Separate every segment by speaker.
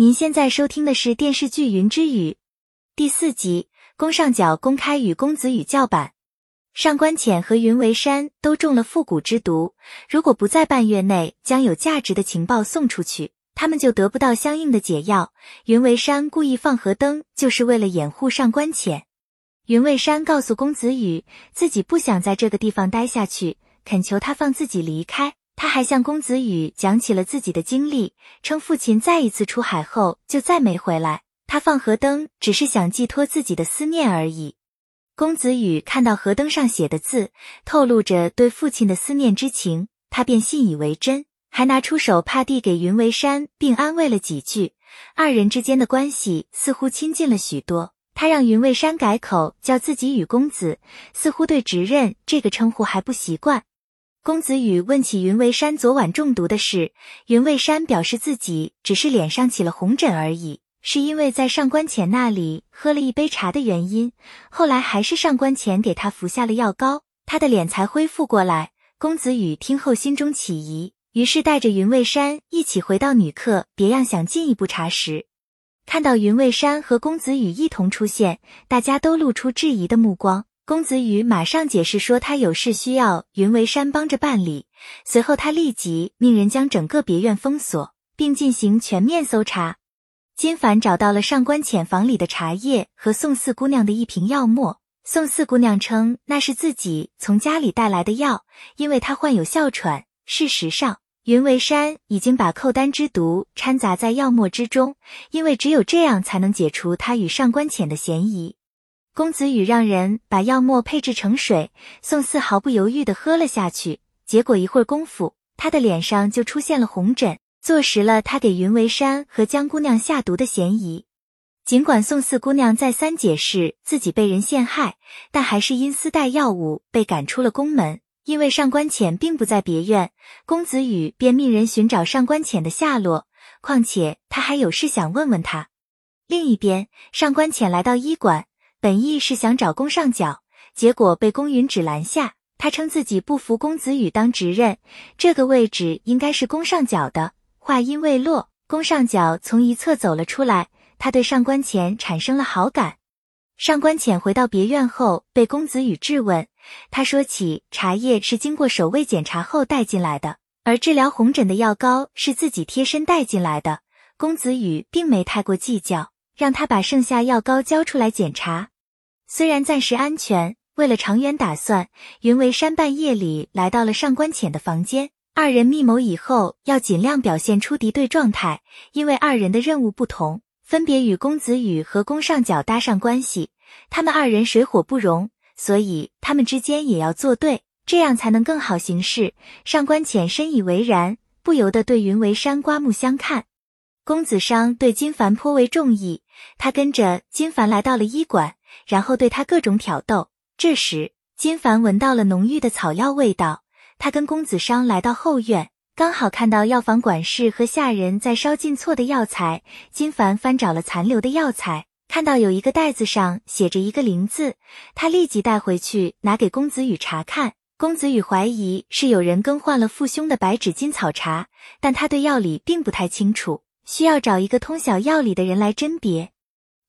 Speaker 1: 您现在收听的是电视剧《云之羽》第四集，宫上角公开与公子羽叫板。上官浅和云为山都中了复古之毒，如果不在半月内将有价值的情报送出去，他们就得不到相应的解药。云为山故意放河灯，就是为了掩护上官浅。云为山告诉公子羽，自己不想在这个地方待下去，恳求他放自己离开。他还向公子羽讲起了自己的经历，称父亲再一次出海后就再没回来。他放河灯只是想寄托自己的思念而已。公子羽看到河灯上写的字，透露着对父亲的思念之情，他便信以为真，还拿出手帕递给云为山，并安慰了几句。二人之间的关系似乎亲近了许多。他让云为山改口叫自己羽公子，似乎对直任这个称呼还不习惯。公子羽问起云为山昨晚中毒的事，云为山表示自己只是脸上起了红疹而已，是因为在上官浅那里喝了一杯茶的原因。后来还是上官浅给他服下了药膏，他的脸才恢复过来。公子羽听后心中起疑，于是带着云为山一起回到女客别样，想进一步查实。看到云为山和公子羽一同出现，大家都露出质疑的目光。公子羽马上解释说，他有事需要云为山帮着办理。随后，他立即命人将整个别院封锁，并进行全面搜查。金凡找到了上官浅房里的茶叶和宋四姑娘的一瓶药末。宋四姑娘称那是自己从家里带来的药，因为她患有哮喘。事实上，云为山已经把寇丹之毒掺杂在药末之中，因为只有这样才能解除他与上官浅的嫌疑。公子羽让人把药末配制成水，宋四毫不犹豫地喝了下去。结果一会儿功夫，他的脸上就出现了红疹，坐实了他给云为山和江姑娘下毒的嫌疑。尽管宋四姑娘再三解释自己被人陷害，但还是因私带药物被赶出了宫门。因为上官浅并不在别院，公子羽便命人寻找上官浅的下落。况且他还有事想问问他。另一边，上官浅来到医馆。本意是想找宫上角，结果被宫云指拦下。他称自己不服公子羽当执任，这个位置应该是宫上角的。话音未落，宫上角从一侧走了出来，他对上官浅产生了好感。上官浅回到别院后，被公子羽质问，他说起茶叶是经过守卫检查后带进来的，而治疗红疹的药膏是自己贴身带进来的。公子羽并没太过计较。让他把剩下药膏交出来检查。虽然暂时安全，为了长远打算，云为山半夜里来到了上官浅的房间。二人密谋以后要尽量表现出敌对状态，因为二人的任务不同，分别与公子羽和宫上角搭上关系。他们二人水火不容，所以他们之间也要作对，这样才能更好行事。上官浅深以为然，不由得对云为山刮目相看。公子商对金凡颇为中意。他跟着金凡来到了医馆，然后对他各种挑逗。这时，金凡闻到了浓郁的草药味道。他跟公子商来到后院，刚好看到药房管事和下人在烧进错的药材。金凡翻找了残留的药材，看到有一个袋子上写着一个“灵”字，他立即带回去拿给公子羽查看。公子羽怀疑是有人更换了父兄的白芷金草茶，但他对药理并不太清楚。需要找一个通晓药理的人来甄别。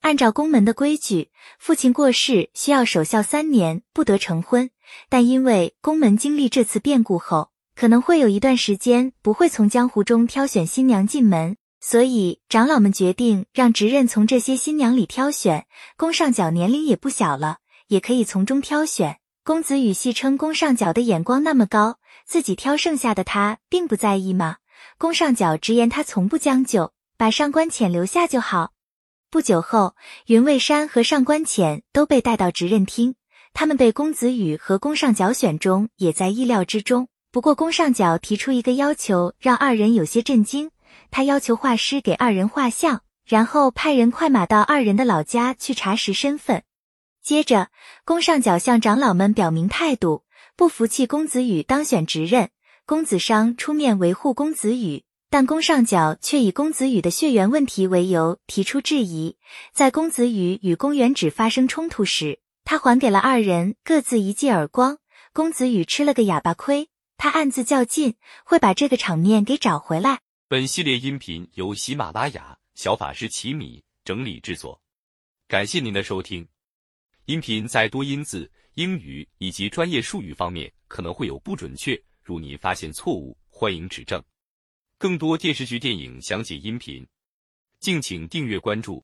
Speaker 1: 按照宫门的规矩，父亲过世需要守孝三年，不得成婚。但因为宫门经历这次变故后，可能会有一段时间不会从江湖中挑选新娘进门，所以长老们决定让执任从这些新娘里挑选。宫上角年龄也不小了，也可以从中挑选。公子羽戏称宫上角的眼光那么高，自己挑剩下的他并不在意吗？宫上角直言，他从不将就，把上官浅留下就好。不久后，云未山和上官浅都被带到执任厅，他们被公子羽和宫上角选中，也在意料之中。不过，宫上角提出一个要求，让二人有些震惊。他要求画师给二人画像，然后派人快马到二人的老家去查实身份。接着，宫上角向长老们表明态度，不服气公子羽当选执任。公子商出面维护公子羽，但宫上角却以公子羽的血缘问题为由提出质疑。在公子羽与宫元指发生冲突时，他还给了二人各自一记耳光。公子羽吃了个哑巴亏，他暗自较劲，会把这个场面给找回来。
Speaker 2: 本系列音频由喜马拉雅小法师奇米整理制作。感谢您的收听。音频在多音字、英语以及专业术语方面可能会有不准确，如您发现错误，欢迎指正。更多电视剧、电影详解音频，敬请订阅关注。